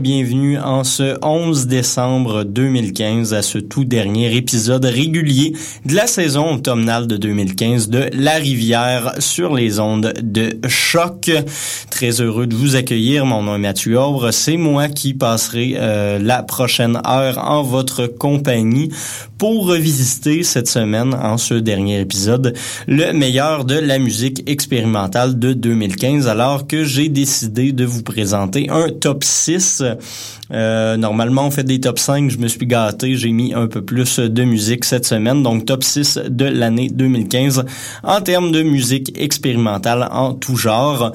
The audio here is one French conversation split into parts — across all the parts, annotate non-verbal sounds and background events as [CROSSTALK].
bienvenue ce 11 décembre 2015 à ce tout dernier épisode régulier de la saison automnale de 2015 de La Rivière sur les ondes de choc. Très heureux de vous accueillir. Mon nom est Mathieu Aubre. C'est moi qui passerai euh, la prochaine heure en votre compagnie pour revisiter cette semaine, en ce dernier épisode, le meilleur de la musique expérimentale de 2015, alors que j'ai décidé de vous présenter un top 6. Euh, normalement, on fait des top 5. Je me suis gâté. J'ai mis un peu plus de musique cette semaine. Donc, top 6 de l'année 2015 en termes de musique expérimentale en tout genre.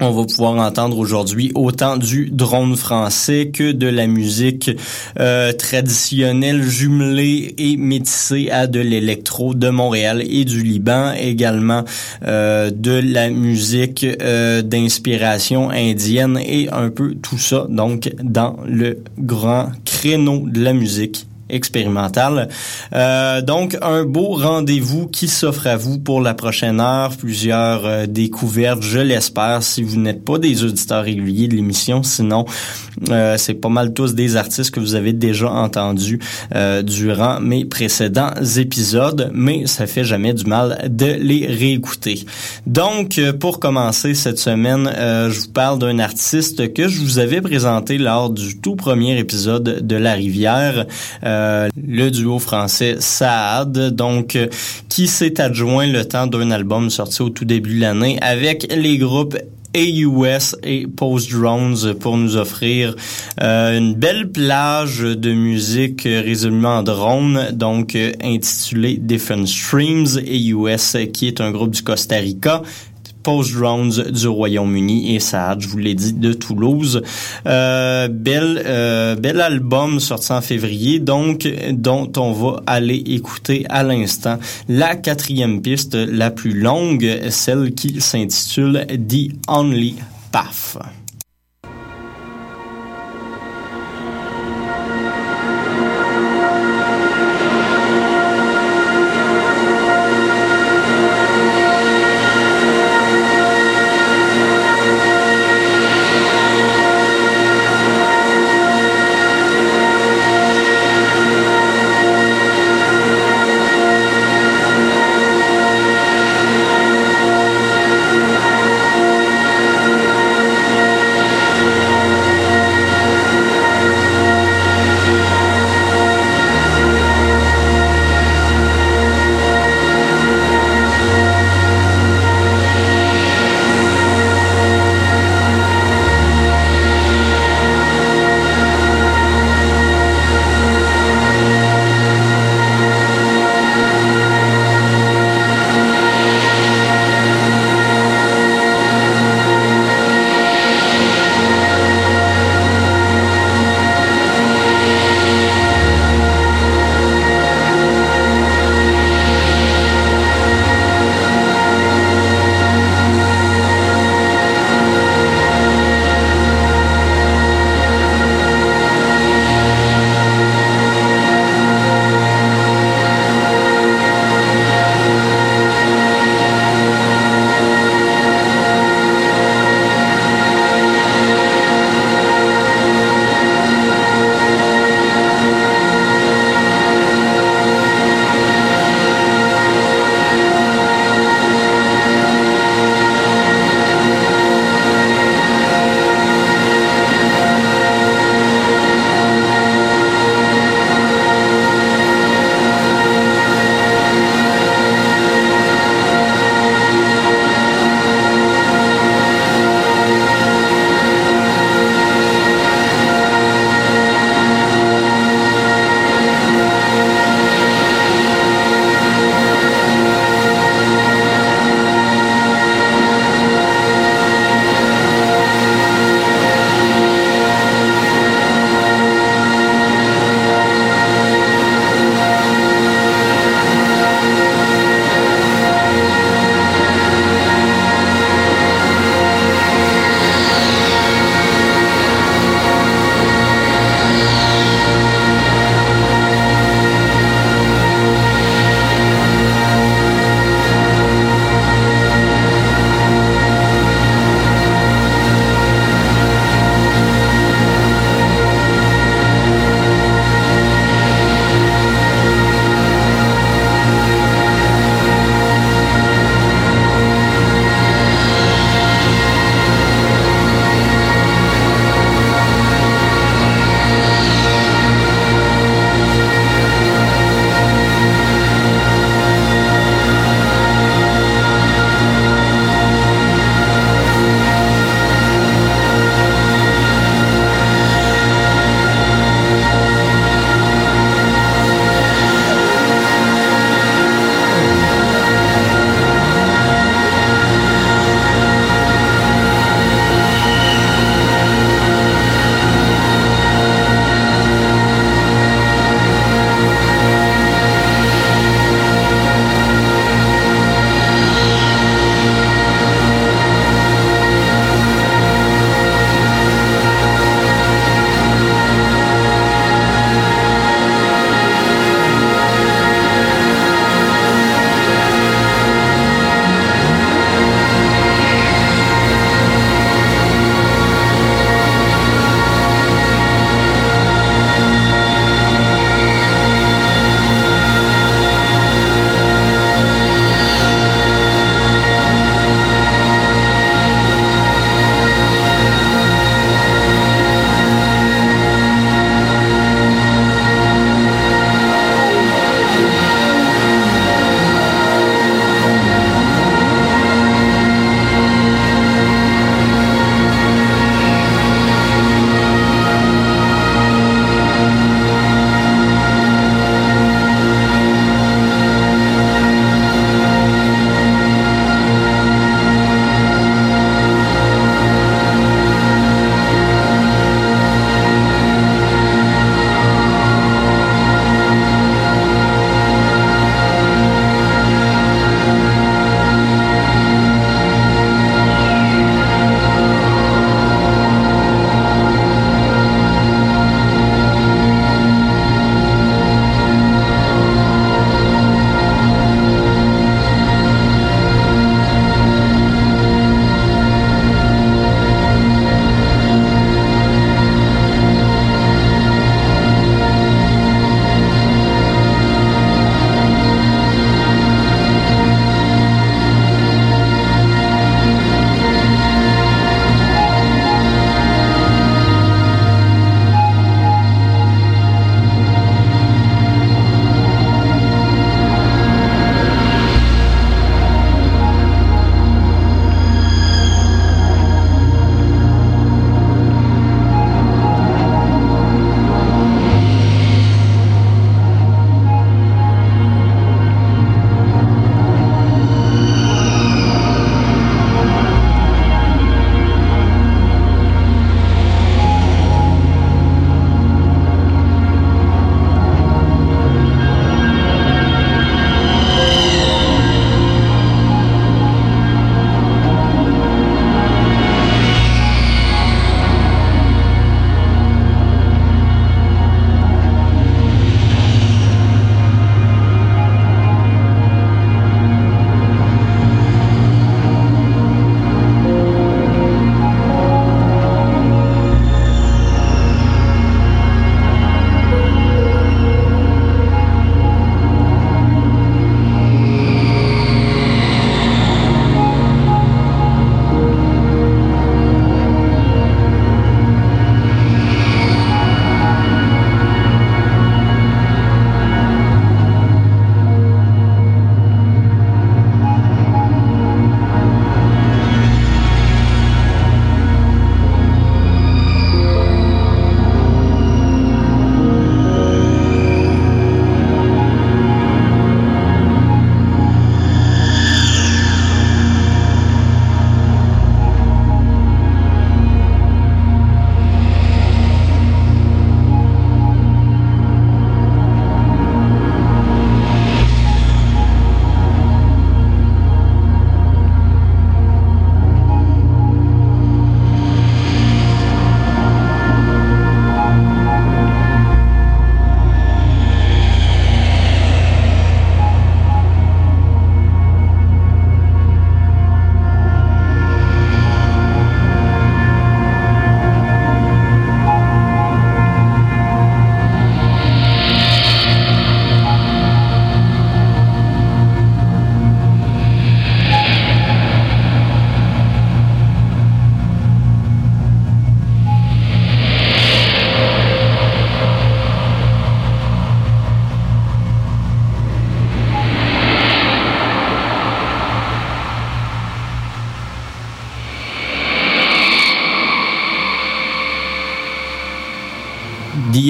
On va pouvoir entendre aujourd'hui autant du drone français que de la musique euh, traditionnelle jumelée et métissée à de l'électro de Montréal et du Liban, également euh, de la musique euh, d'inspiration indienne et un peu tout ça donc dans le grand créneau de la musique expérimentale. Euh, donc, un beau rendez-vous qui s'offre à vous pour la prochaine heure. Plusieurs euh, découvertes, je l'espère, si vous n'êtes pas des auditeurs réguliers de l'émission. Sinon, euh, c'est pas mal tous des artistes que vous avez déjà entendus durant mes précédents épisodes, mais ça fait jamais du mal de les réécouter. Donc, pour commencer cette semaine, je vous parle d'un artiste que je vous avais présenté lors du tout premier épisode de La Rivière. Le duo français Saad, donc euh, qui s'est adjoint le temps d'un album sorti au tout début de l'année avec les groupes AUS et Post Drones pour nous offrir euh, une belle plage de musique euh, résolument en drone, donc euh, intitulée Different Streams. AUS qui est un groupe du Costa Rica. Post Drones du Royaume-Uni et Saad, je vous l'ai dit, de Toulouse. Euh, bel, euh, bel album sorti en février, donc dont on va aller écouter à l'instant la quatrième piste, la plus longue, celle qui s'intitule The Only Path.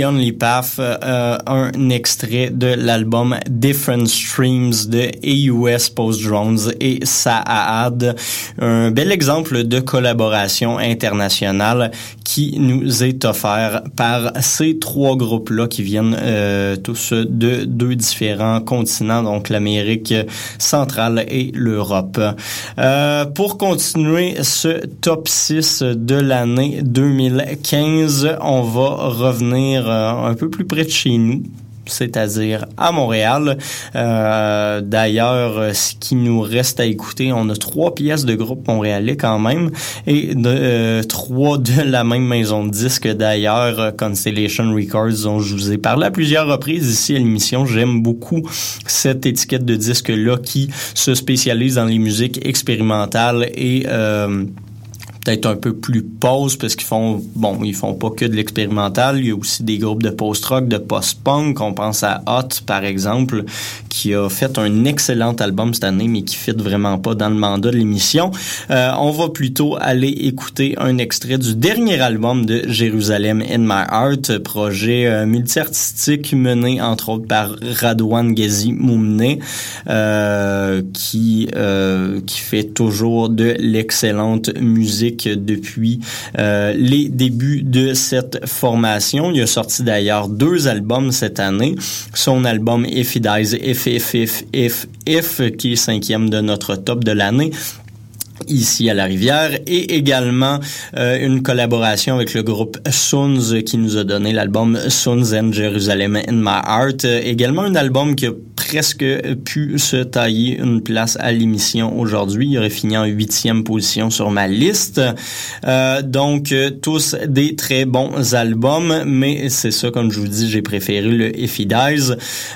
Only Path, euh, un extrait de l'album Different Streams de AUS Post Drones et Saad. Un bel exemple de collaboration internationale qui nous est offert par ces trois groupes-là qui viennent euh, tous de deux différents continents, donc l'Amérique centrale et l'Europe. Euh, pour continuer ce top 6 de l'année 2015, on va revenir euh, un peu plus près de chez nous c'est-à-dire à Montréal. Euh, D'ailleurs, ce qui nous reste à écouter, on a trois pièces de groupe montréalais quand même et euh, trois de la même maison de disques. D'ailleurs, Constellation Records, dont je vous ai parlé à plusieurs reprises ici à l'émission. J'aime beaucoup cette étiquette de disque-là qui se spécialise dans les musiques expérimentales et euh, peut-être un peu plus pause parce qu'ils font bon ils font pas que de l'expérimental. Il y a aussi des groupes de post-rock de post-punk. On pense à Hot par exemple qui a fait un excellent album cette année mais qui fit vraiment pas dans le mandat de l'émission. Euh, on va plutôt aller écouter un extrait du dernier album de Jérusalem in My Heart projet euh, multi-artistique mené entre autres par Radwan Gezi Moumne euh, qui euh, qui fait toujours de l'excellente musique depuis euh, les débuts de cette formation. Il a sorti d'ailleurs deux albums cette année. Son album If He Dies, If, If, If, If, If, qui est cinquième de notre top de l'année ici à la rivière et également euh, une collaboration avec le groupe Suns qui nous a donné l'album Suns and Jerusalem in My Heart. également un album qui a presque pu se tailler une place à l'émission aujourd'hui. Il aurait fini en huitième position sur ma liste. Euh, donc tous des très bons albums, mais c'est ça comme je vous dis, j'ai préféré le If He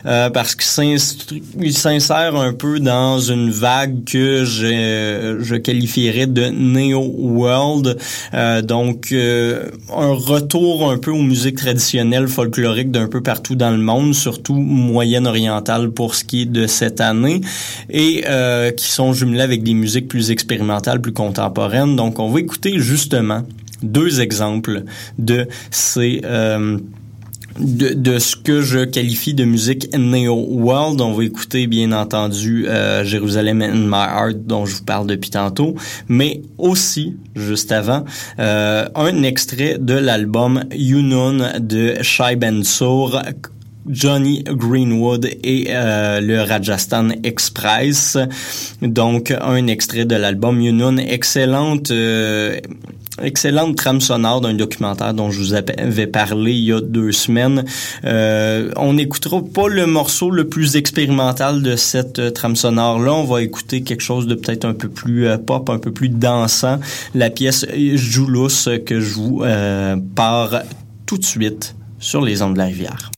euh, parce qu'il s'insère un peu dans une vague que je, je qualifierais de Neo World. Euh, donc, euh, un retour un peu aux musiques traditionnelles folkloriques d'un peu partout dans le monde, surtout moyenne-orientale pour ce qui est de cette année, et euh, qui sont jumelées avec des musiques plus expérimentales, plus contemporaines. Donc, on va écouter justement deux exemples de ces de, de, ce que je qualifie de musique neo-world. On va écouter, bien entendu, euh, Jérusalem in My Heart, dont je vous parle depuis tantôt, mais aussi, juste avant, euh, un extrait de l'album Yunun de Shai Bensour, Johnny Greenwood et euh, le Rajasthan Express. Donc, un extrait de l'album Yunun, excellente... Euh, excellente trame sonore d'un documentaire dont je vous avais parlé il y a deux semaines. Euh, on n'écoutera pas le morceau le plus expérimental de cette euh, trame sonore-là. On va écouter quelque chose de peut-être un peu plus euh, pop, un peu plus dansant. La pièce Joulous que je vous pars tout de suite sur les ondes de la rivière.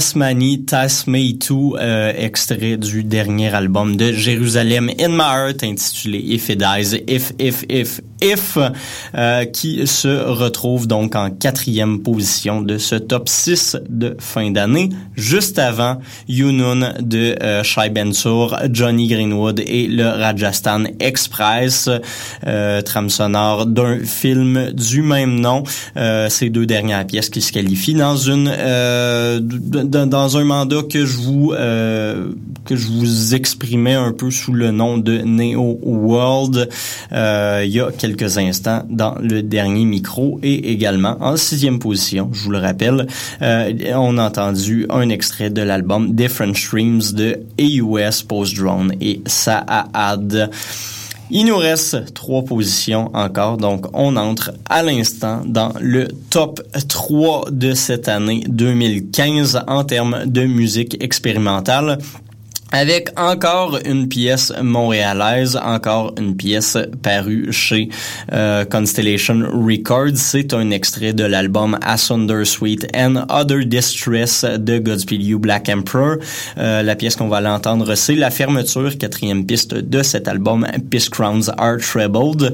Tasmanie, Tasmay 2, euh, extrait du dernier album de Jérusalem in My Heart intitulé If It Dies, If, If, If, If, euh, qui se retrouve donc en quatrième position de ce top 6 de fin d'année, juste avant Yunun de euh, Shai Bensour, Johnny Greenwood et le Rajasthan Express, euh, trame sonore d'un film du même nom. Euh, ces deux dernières pièces qui se qualifient dans une euh, dans un mandat que je vous euh, que je vous exprimais un peu sous le nom de Neo World euh, il y a quelques instants dans le dernier micro et également en sixième position, je vous le rappelle, euh, on a entendu un extrait de l'album Different Streams de AUS Post Drone et Saad. Il nous reste trois positions encore, donc on entre à l'instant dans le top 3 de cette année 2015 en termes de musique expérimentale avec encore une pièce montréalaise, encore une pièce parue chez euh, Constellation Records. C'est un extrait de l'album Asunder Sweet and Other Distress de Godspeed You Black Emperor. Euh, la pièce qu'on va l'entendre, c'est la fermeture, quatrième piste de cet album, Peace Crowns Are Trebled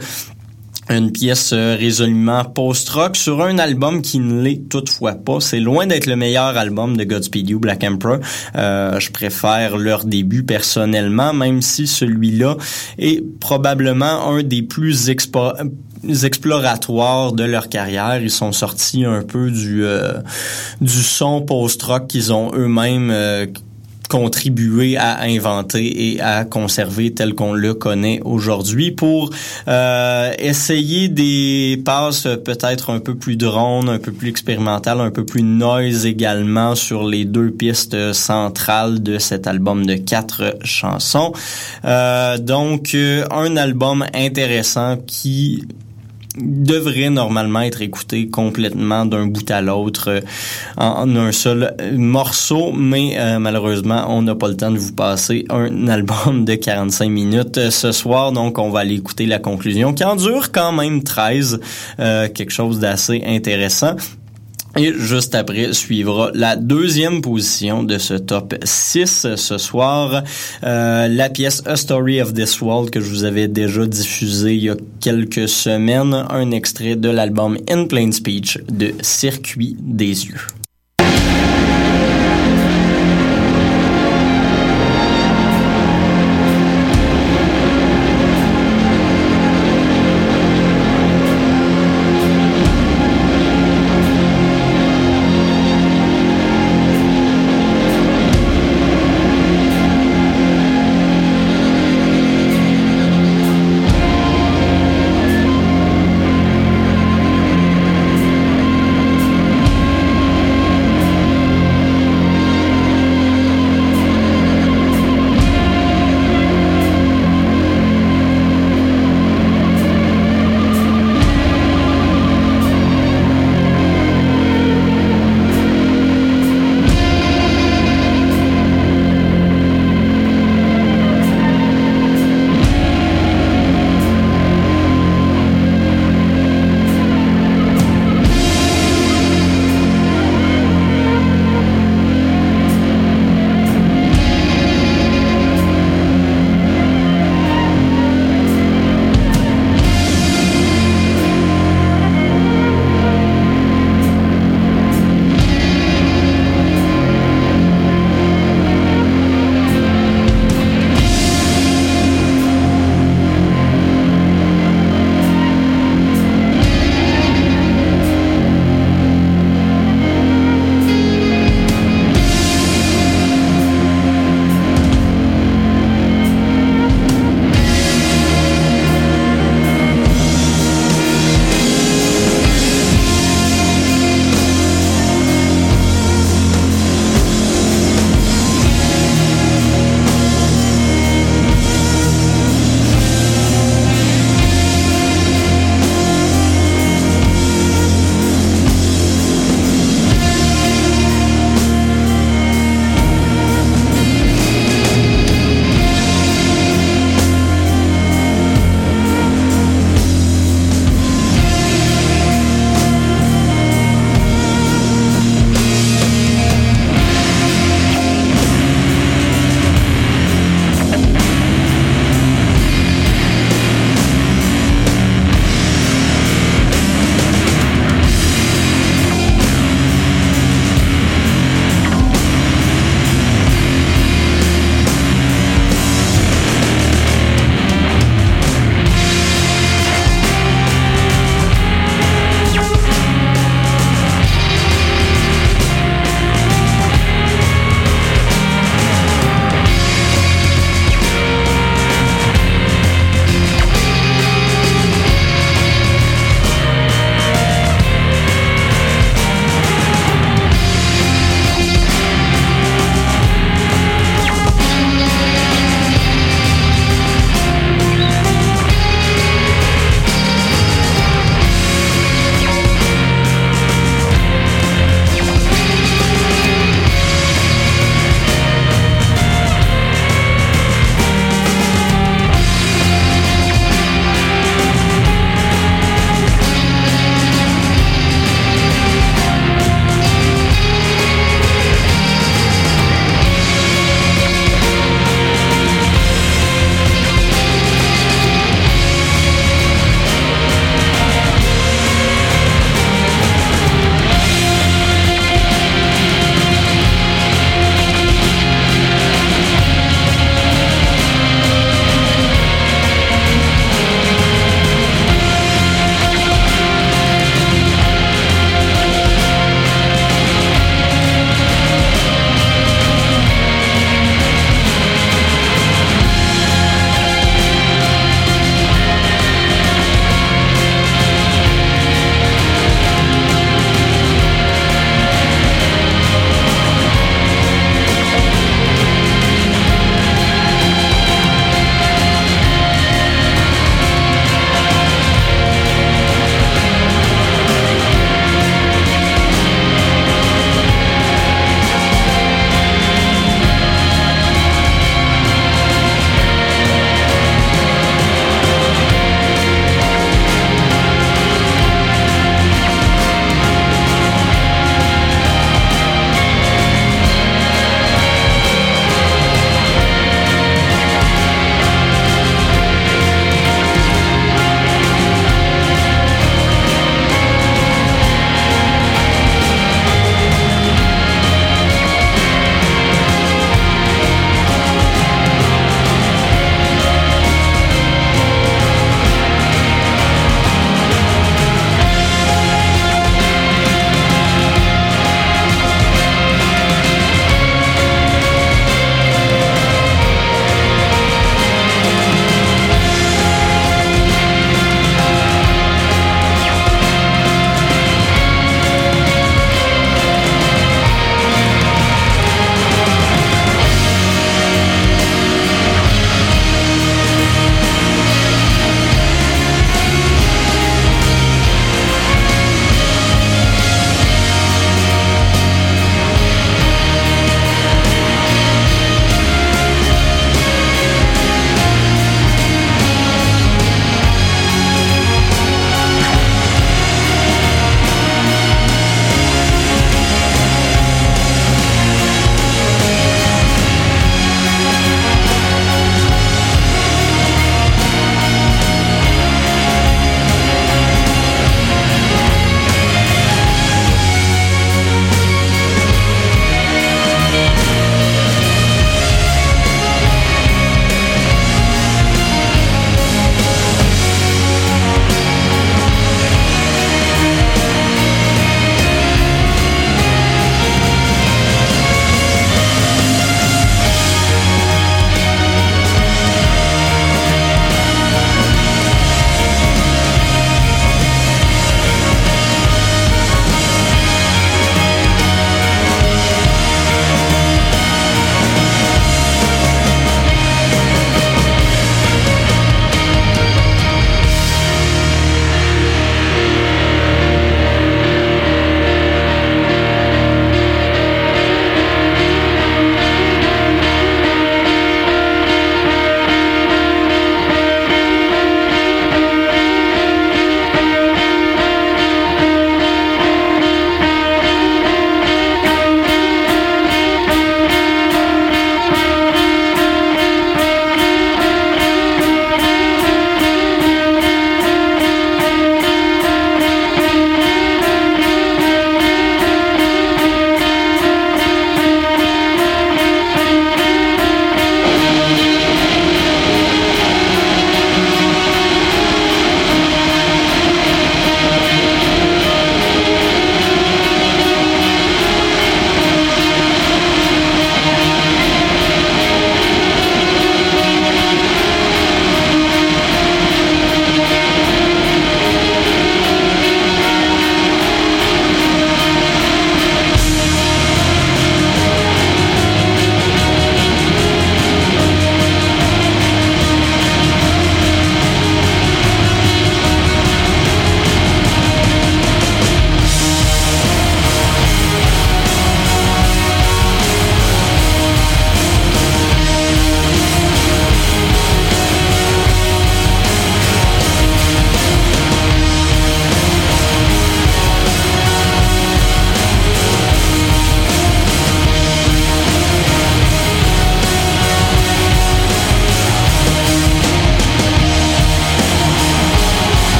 une pièce euh, résolument post-rock sur un album qui ne l'est toutefois pas. C'est loin d'être le meilleur album de Godspeed You, Black Emperor. Euh, je préfère leur début personnellement, même si celui-là est probablement un des plus exploratoires de leur carrière. Ils sont sortis un peu du euh, du son post-rock qu'ils ont eux-mêmes contribuer à inventer et à conserver tel qu'on le connaît aujourd'hui pour euh, essayer des passes peut-être un peu plus drones, un peu plus expérimentales, un peu plus noise également sur les deux pistes centrales de cet album de quatre chansons. Euh, donc euh, un album intéressant qui devrait normalement être écouté complètement d'un bout à l'autre euh, en, un seul morceau, mais euh, malheureusement, on n'a pas le temps de vous passer un [LAUGHS] album de 45 minutes euh, ce soir, donc on va aller écouter la conclusion qui en dure quand même 13, quelque chose d'assez intéressant. Et juste après suivra la deuxième position de ce top 6 ce soir, euh, la pièce A Story of This World que je vous avais déjà diffusée il y a quelques semaines, un extrait de l'album In Plain Speech de Circuit des yeux.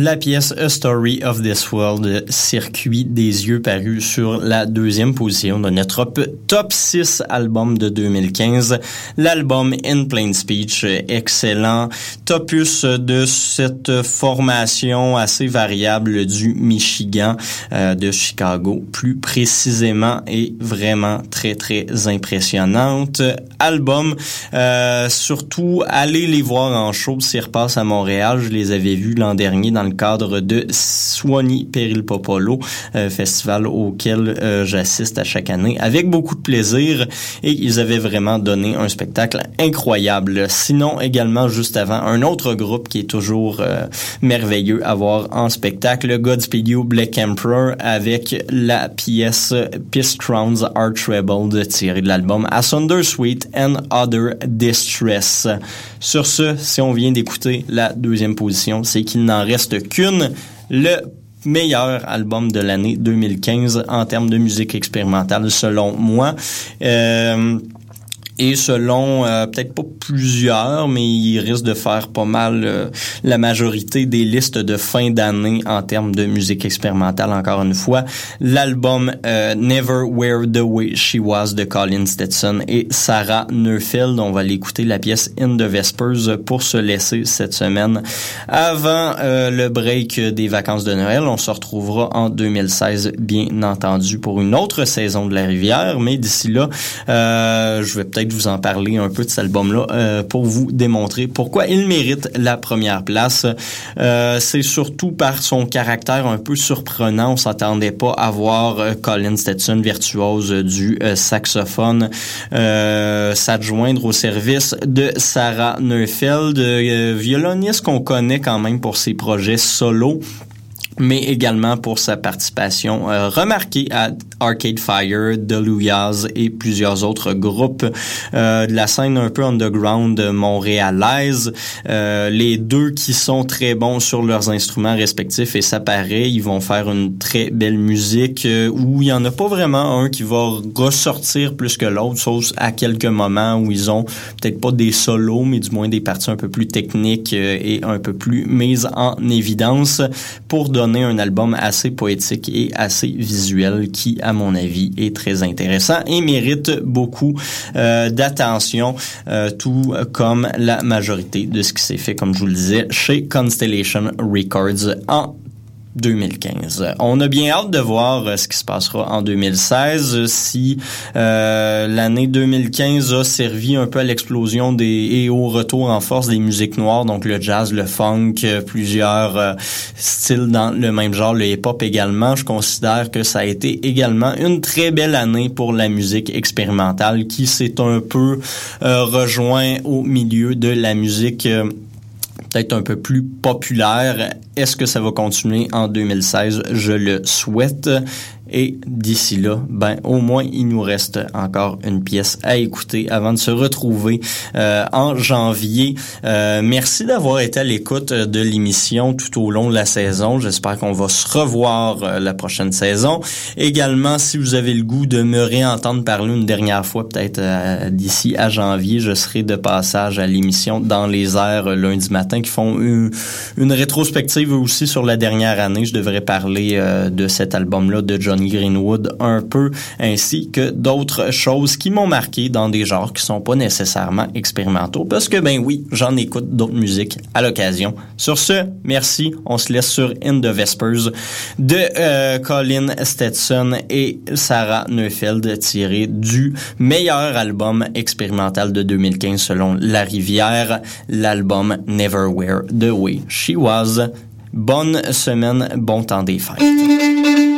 La pièce A Story of This World, circuit des yeux paru sur la deuxième position de notre top 6 album de 2015. L'album In Plain Speech, excellent topus de cette formation assez variable du Michigan, euh, de Chicago plus précisément et vraiment très très impressionnante. Album, euh, surtout allez les voir en show s'ils repassent à Montréal. Je les avais vus l'an dernier dans le cadre de Swanee Peril Popolo, euh, festival auquel euh, j'assiste à chaque année avec beaucoup de plaisir et ils avaient vraiment donné un spectacle incroyable. Sinon également juste avant un autre groupe qui est toujours euh, merveilleux à voir en spectacle, Godspeed You Black Emperor avec la pièce Peace Crowns Are Trebled tirée de l'album Asunder Sweet and Other Distress. Sur ce, si on vient d'écouter la deuxième position, c'est qu'il n'en reste Le meilleur album de l'année 2015 en termes de musique expérimentale selon moi. Euh, et selon euh, peut-être pas plusieurs, mais il risque de faire pas mal euh, la majorité des listes de fin d'année en termes de musique expérimentale. Encore une fois, l'album euh, Never Wear the Way She Was de Colin Stetson et Sarah Neufeld. On va l'écouter la pièce In the Vespers pour se laisser cette semaine avant le break des vacances de Noël. On se retrouvera en 2016, bien entendu, pour une autre saison de la rivière. Mais d'ici là, je vais peut-être vous en parler un peu de cet album-là euh, pour vous démontrer pourquoi il mérite la première place. Euh, c'est surtout par son caractère un peu surprenant. On s'attendait pas à voir euh, Colin Stetson, virtuose du saxophone, s'adjoindre au service de Sarah Neufeld, violoniste qu'on connaît quand même pour ses projets solo mais également pour sa participation euh, remarquée à Arcade Fire, Delouyaz et plusieurs autres groupes euh, de la scène un peu underground montréalaise. Euh, les deux qui sont très bons sur leurs instruments respectifs et ça paraît, ils vont faire une très belle musique euh, où il y en a pas vraiment un qui va ressortir plus que l'autre, sauf à quelques moments où ils ont peut-être pas des solos, mais du moins des parties un peu plus techniques et un peu plus mises en évidence pour donner un album assez poétique et assez visuel qui, à mon avis, est très intéressant et mérite beaucoup euh, d'attention, euh, tout comme la majorité de ce qui s'est fait, comme je vous le disais, chez Constellation Records en 2015. On a bien hâte de voir euh, ce qui se passera en 2016 si euh, l'année 2015 a servi un peu à l'explosion des et au retour en force des musiques noires, donc le jazz, le funk, euh, plusieurs styles dans le même genre, le hip-hop également. Je considère que ça a été également une très belle année pour la musique expérimentale qui s'est un peu rejoint au milieu de la musique peut-être un peu plus populaire. Est-ce que ça va continuer en 2016? Je le souhaite. Et d'ici là, ben au moins il nous reste encore une pièce à écouter avant de se retrouver euh, en janvier. Euh, merci d'avoir été à l'écoute de l'émission tout au long de la saison. J'espère qu'on va se revoir euh, la prochaine saison. Également, si vous avez le goût de me réentendre parler une dernière fois, peut-être d'ici à janvier, je serai de passage à l'émission dans les airs lundi matin qui font une rétrospective aussi sur la dernière année. Je devrais parler de cet album-là de John Greenwood un peu, ainsi que d'autres choses qui m'ont marqué dans des genres qui sont pas nécessairement expérimentaux, parce que ben oui, j'en écoute d'autres musiques à l'occasion. Sur ce, merci. On se laisse sur In the Vespers de euh, Colin Stetson et Sarah Neufeld tiré du meilleur album expérimental de 2015 selon La Rivière, l'album Never Wear the Way She Was. Bonne semaine, bon temps des fêtes.